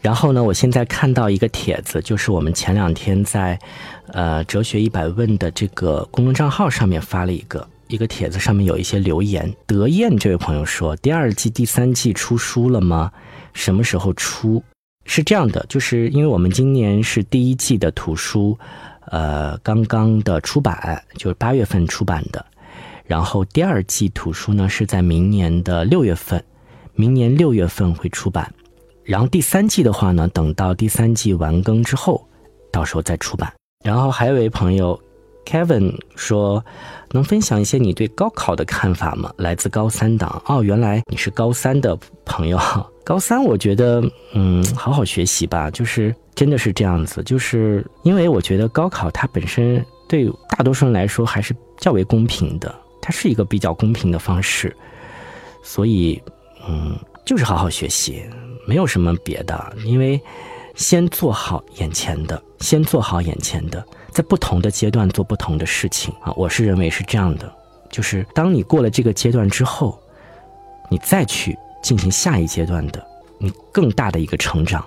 然后呢，我现在看到一个帖子，就是我们前两天在，呃，哲学一百问的这个公众账号上面发了一个一个帖子，上面有一些留言。德燕这位朋友说：“第二季、第三季出书了吗？什么时候出？”是这样的，就是因为我们今年是第一季的图书，呃，刚刚的出版，就是八月份出版的，然后第二季图书呢是在明年的六月份，明年六月份会出版。然后第三季的话呢，等到第三季完更之后，到时候再出版。然后还有一位朋友，Kevin 说，能分享一些你对高考的看法吗？来自高三党。哦，原来你是高三的朋友。高三，我觉得，嗯，好好学习吧。就是真的是这样子，就是因为我觉得高考它本身对大多数人来说还是较为公平的，它是一个比较公平的方式，所以，嗯，就是好好学习。没有什么别的，因为先做好眼前的，先做好眼前的，在不同的阶段做不同的事情啊。我是认为是这样的，就是当你过了这个阶段之后，你再去进行下一阶段的，你更大的一个成长。